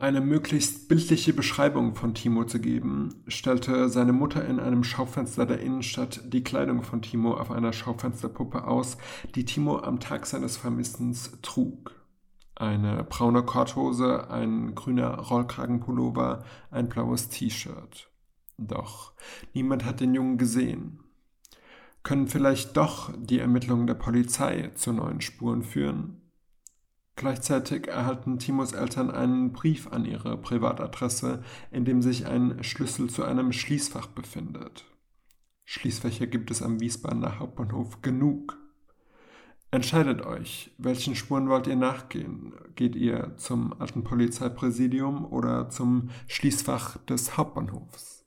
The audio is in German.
eine möglichst bildliche Beschreibung von Timo zu geben, stellte seine Mutter in einem Schaufenster der Innenstadt die Kleidung von Timo auf einer Schaufensterpuppe aus, die Timo am Tag seines Vermissens trug. Eine braune Korthose, ein grüner Rollkragenpullover, ein blaues T-Shirt. Doch niemand hat den Jungen gesehen. Können vielleicht doch die Ermittlungen der Polizei zu neuen Spuren führen? Gleichzeitig erhalten Timos Eltern einen Brief an ihre Privatadresse, in dem sich ein Schlüssel zu einem Schließfach befindet. Schließfächer gibt es am Wiesbadener Hauptbahnhof genug. Entscheidet euch, welchen Spuren wollt ihr nachgehen? Geht ihr zum alten Polizeipräsidium oder zum Schließfach des Hauptbahnhofs?